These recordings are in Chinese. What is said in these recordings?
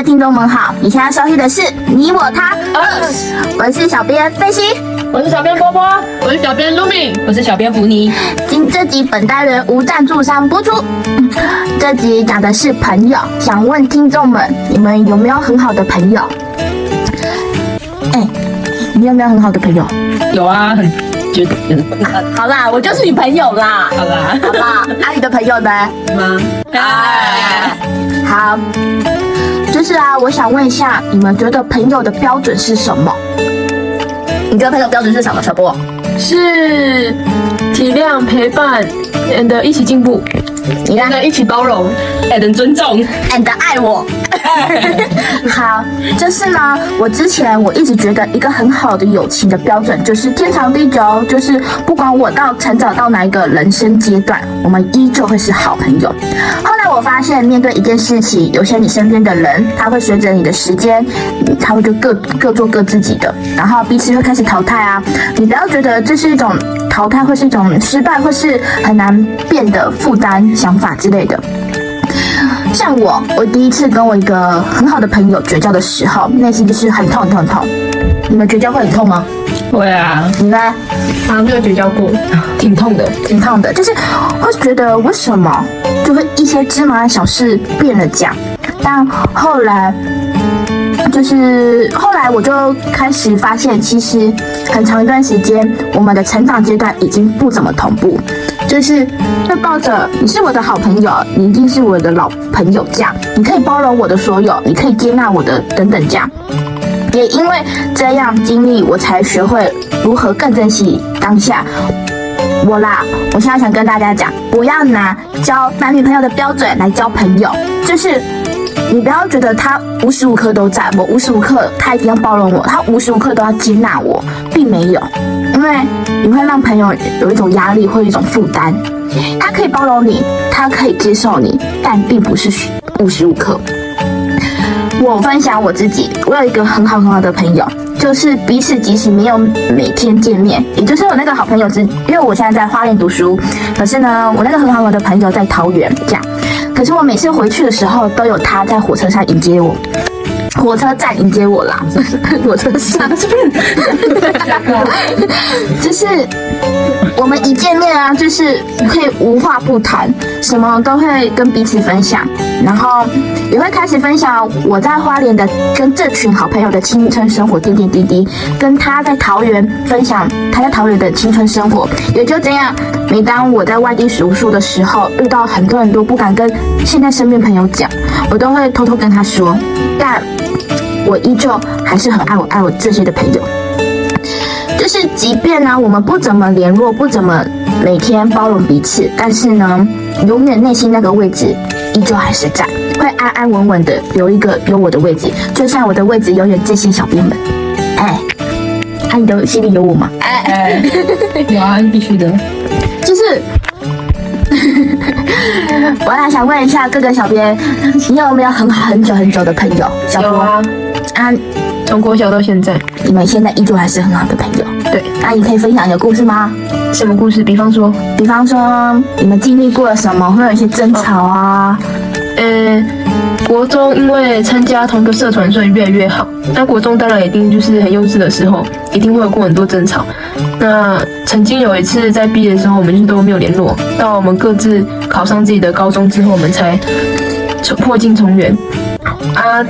位听众们好，你现在收听的是你我他，我是小编费西，我是小编波波，我是小编 Lumi，我是小编福尼。今这集本单元无赞助商播出。这集讲的是朋友，想问听众们，你们有没有很好的朋友？哎，你有没有很好的朋友？有啊，很觉得。好啦，我就是你朋友啦。好啦，好啦，阿姨的朋友呢？吗？哎，好，就是啊，我想问一下，你们觉得朋友的标准是什么？你觉得朋友标准是什么？小波？是体谅、陪伴，and 一起进步，你呢，and 一起包容。and 尊重。and 爱我。好，就是呢，我之前我一直觉得一个很好的友情的标准就是天长地久，就是不管我到成长到哪一个人生阶段，我们依旧会是好朋友。后来我发现，面对一件事情，有些你身边的人，他会随着你的时间，他会就各各做各自己的，然后彼此会开始淘汰啊。你不要觉得这是一种淘汰，或是一种失败，或是很难变的负担、想法之类的。像我，我第一次跟我一个很好的朋友绝交的时候，内心就是很痛很痛很痛。你们绝交会很痛吗？会啊，你呢？好像没有绝交过，挺痛的。挺痛的，就是会觉得为什么就会一些芝麻小事变了讲，但后来就是后来我就开始发现，其实很长一段时间，我们的成长阶段已经不怎么同步，就是会抱着你是我的好朋友，你一定是我的老朋友这样，你可以包容我的所有，你可以接纳我的等等这样。也因为这样经历，我才学会如何更珍惜当下。我啦，我现在想跟大家讲，不要拿交男女朋友的标准来交朋友，就是你不要觉得他无时无刻都在，我无时无刻他一定要包容我，他无时无刻都要接纳我，并没有，因为你会让朋友有一种压力或一种负担。他可以包容你，他可以接受你，但并不是无时无刻。我分享我自己，我有一个很好很好的朋友，就是彼此即使没有每天见面，也就是我那个好朋友之，因为我现在在花莲读书，可是呢，我那个很好的朋友在桃园，这样，可是我每次回去的时候，都有他在火车上迎接我。火车站迎接我啦，火车上，就是我们一见面啊，就是可以无话不谈，什么都会跟彼此分享，然后也会开始分享我在花莲的跟这群好朋友的青春生活点点滴滴，跟他在桃园分享他在桃园的青春生活，也就这样。每当我在外地读书的时候，遇到很多很多不敢跟现在身边朋友讲，我都会偷偷跟他说，但我依旧还是很爱我爱我这些的朋友。就是即便呢，我们不怎么联络，不怎么每天包容彼此，但是呢，永远内心那个位置依旧还是在，会安安稳稳的留一个有我的位置，就像我的位置永远这些小编们，哎，啊，你的心里有我吗？哎，哎，有啊，必须的。就是，我还想问一下各个小编，你有没有很好很久很久的朋友？有啊，啊，从国小到现在。你们现在依旧还是很好的朋友。对，那你可以分享你的故事吗？什么故事？比方说，比方说你们经历过了什么，会有一些争吵啊？呃，国中因为参加同一个社团，所以越来越好。那国中当然一定就是很幼稚的时候，一定会有过很多争吵。那曾经有一次在毕业的时候，我们就都没有联络，到我们各自考上自己的高中之后，我们才破镜重圆。啊，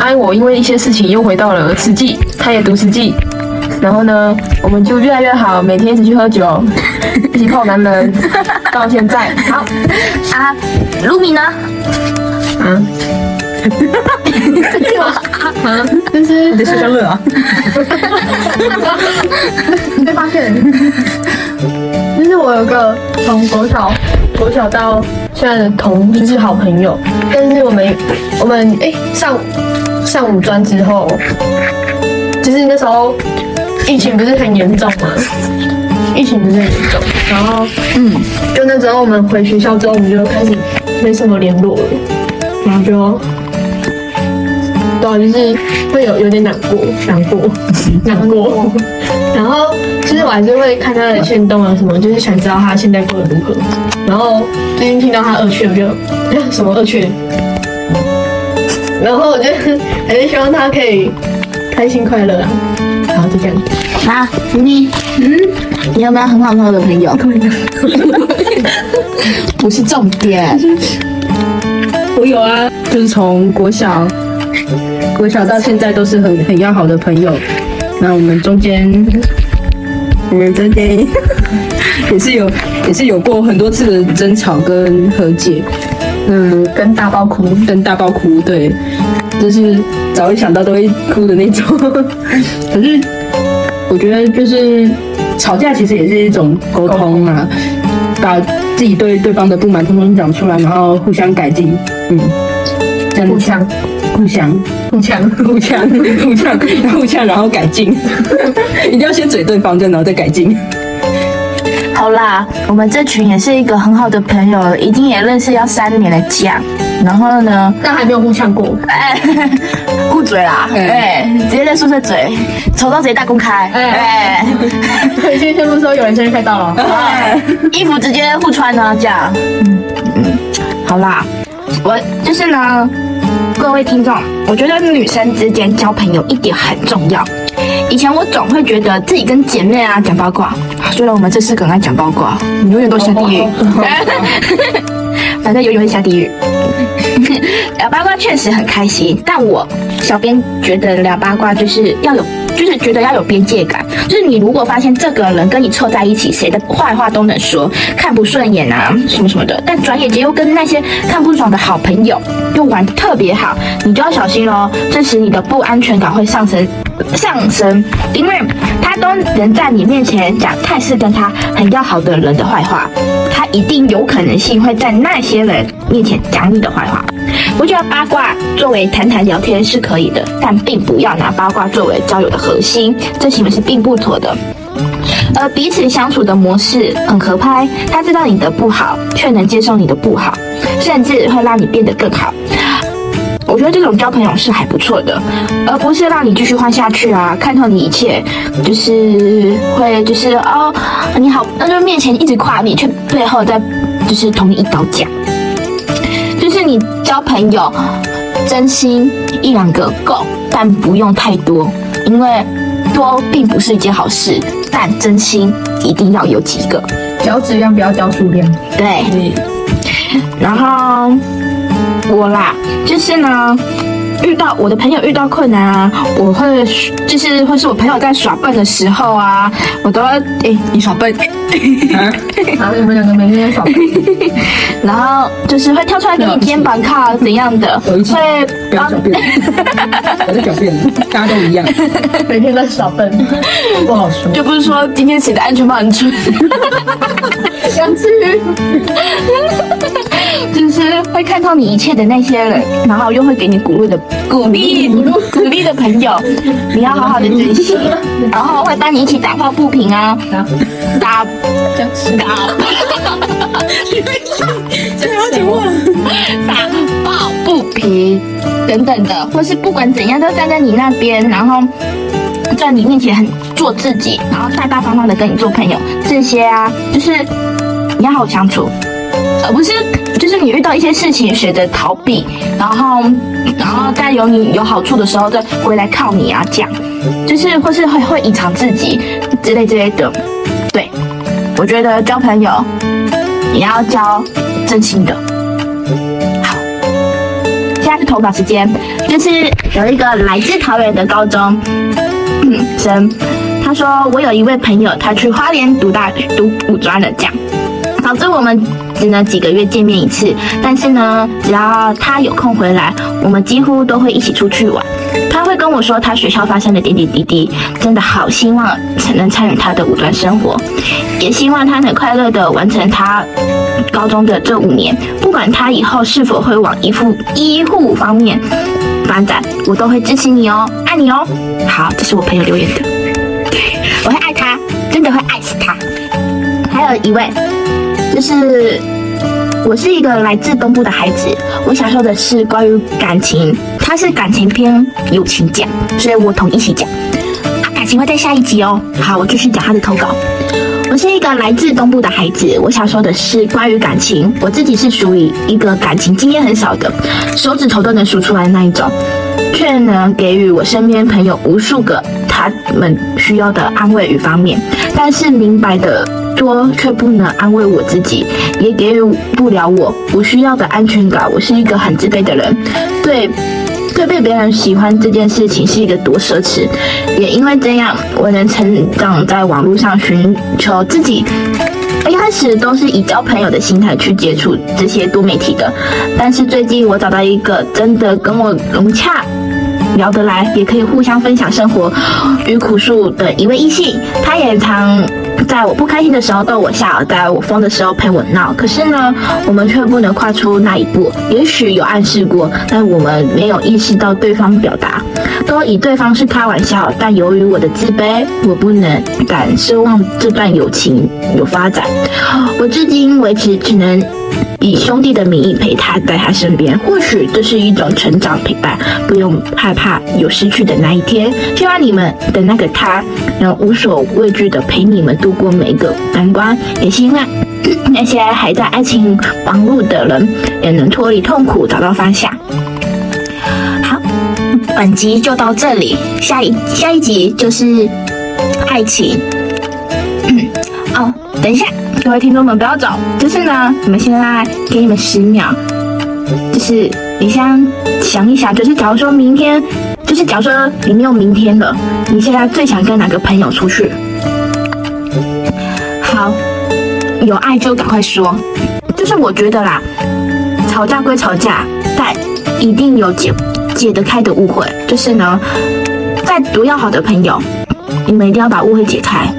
啊，我因为一些事情又回到了慈济，他也读慈济。然后呢，我们就越来越好，每天一起去喝酒，一起泡男人，到现在。好，啊，卢米呢？嗯，嗯，就是你的消消乐啊！你 被发现，就是我有个从国小国小到现在的同就是好朋友，但是我们我们哎、上上五专之后，就是那时候疫情不是很严重吗，疫情不是很严重，然后嗯，就那时候我们回学校之后，我们就开始没什么联络了，然后就。对啊，就是会有有点难过，难过，难过。然后其实我还是会看他的线动啊什么，就是想知道他现在过得如何。然后最近听到他二缺，我就什么二缺？然后我就还是希望他可以开心快乐啊。好，就这样。啊，你，嗯，你有没有很好很好的朋友？不是重点。我有啊，就是从国小，国小到现在都是很很要好的朋友。那我们中间，我们中间 也是有也是有过很多次的争吵跟和解。嗯，跟大爆哭，跟大爆哭，对，就是早一想到都会哭的那种。可是我觉得就是吵架其实也是一种沟通啊，把自己对对方的不满通通讲出来，然后互相改进。嗯，这样互相互相互相互相互相互相，然后改进。一定要先嘴对方，然后再改进。好啦，我们这群也是一个很好的朋友，已经也认识要三年了，酱。然后呢，但还没有互呛过。哎，互嘴啦，哎，直接在宿舍嘴，丑到直接大公开，哎，先宣布说，有人生日快到了，哎，衣服直接互穿呢，这样。嗯嗯，好啦，我就是呢，各位听众，我觉得女生之间交朋友一点很重要。以前我总会觉得自己跟姐妹啊讲八卦，虽然我们这四个爱讲八卦，你永远都下地狱，反正永远会下地狱。聊八卦确实很开心，但我小编觉得聊八卦就是要有，就是觉得要有边界感。就是你如果发现这个人跟你凑在一起，谁的坏话都能说，看不顺眼啊什么什么的，但转眼间又跟那些看不爽的好朋友又玩特别好，你就要小心喽。这时你的不安全感会上升上升，因为他都能在你面前讲泰式跟他很要好的人的坏话，他一定有可能性会在那些人面前讲你的坏话。我觉得八卦作为谈谈聊天是可以的，但并不要拿八卦作为交友的核心，这行为是并不妥的。而彼此相处的模式很合拍，他知道你的不好，却能接受你的不好，甚至会让你变得更好。我觉得这种交朋友是还不错的，而不是让你继续换下去啊，看透你一切，就是会就是哦你好，那就面前一直夸你，却背后在就是捅你一刀讲。就是你交朋友，真心一两个够，但不用太多，因为多并不是一件好事。但真心一定要有几个，交质量不要交数量。对，然后我啦，就是呢。遇到我的朋友遇到困难啊，我会就是或是我朋友在耍笨的时候啊，我都要哎你耍笨，然后你们两个每天耍笨，然后就是会跳出来给你肩膀靠怎样的，会不要狡辩，我在狡辩，大家都一样，每天在耍笨，不好说，就不是说今天谁的安全帽很蠢，杨志宇。就是会看透你一切的那些人，然后又会给你鼓励的鼓励鼓励的朋友，你要好好的珍惜。然后会帮你一起打抱不平啊，打打，这好几万，打抱不平等等的，或是不管怎样都站在你那边，然后在你面前很做自己，然后大大方方的跟你做朋友，这些啊，就是你要好好相处。而不是，就是你遇到一些事情选择逃避，然后，然后在有你有好处的时候再回来靠你啊，这样，就是或是会会隐藏自己之类之类的。对，我觉得交朋友也要交真心的。好，现在是投稿时间，就是有一个来自桃园的高中生，他说我有一位朋友，他去花莲读大读五专了，这样。导致我们只能几个月见面一次，但是呢，只要他有空回来，我们几乎都会一起出去玩。他会跟我说他学校发生的点点滴滴，真的好希望能参与他的五段生活，也希望他能快乐的完成他高中的这五年。不管他以后是否会往医护医护方面发展，我都会支持你哦，爱你哦。好，这是我朋友留言的，我会爱他，真的会爱死他。还有一位。就是我是一个来自东部的孩子，我想说的是关于感情，他是感情篇友情讲，所以我同一起讲。啊，感情会在下一集哦。好，我继续讲他的投稿。我是一个来自东部的孩子，我想说的是关于感情，我自己是属于一个感情经验很少的，手指头都能数出来的那一种，却能给予我身边朋友无数个他们需要的安慰与方面，但是明白的多却不能安慰我自己，也给予不了我我需要的安全感。我是一个很自卑的人，对。对被别人喜欢这件事情是一个多奢侈，也因为这样，我能成长在网络上寻求自己。一开始都是以交朋友的心态去接触这些多媒体的，但是最近我找到一个真的跟我融洽、聊得来，也可以互相分享生活与苦诉的一位异性，他也常。在我不开心的时候逗我笑，在我疯的时候陪我闹。可是呢，我们却不能跨出那一步。也许有暗示过，但我们没有意识到对方表达，都以对方是开玩笑。但由于我的自卑，我不能敢奢望这段友情有发展。我至今为止只能。以兄弟的名义陪他，在他身边，或许这是一种成长陪伴，不用害怕有失去的那一天。希望你们的那个他，能无所畏惧的陪你们度过每一个难关。也希望那些还在爱情忙碌的人，也能脱离痛苦，找到方向。本集就到这里，下一下一集就是爱情。哦，等一下。各位听众们，不要走。就是呢，你们现在给你们十秒，就是你先想一想，就是假如说明天，就是假如说你没有明天了，你现在最想跟哪个朋友出去？好，有爱就赶快说。就是我觉得啦，吵架归吵架，但一定有解解得开的误会。就是呢，再多要好的朋友，你们一定要把误会解开，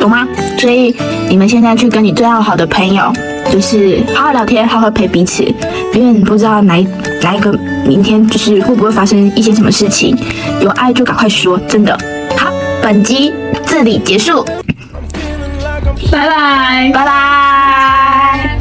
懂吗？所以。你们现在去跟你最要好的朋友，就是好好聊天，好好陪彼此，因为你不知道哪哪一个明天就是会不会发生一些什么事情，有爱就赶快说，真的。好，本集这里结束，拜拜，拜拜。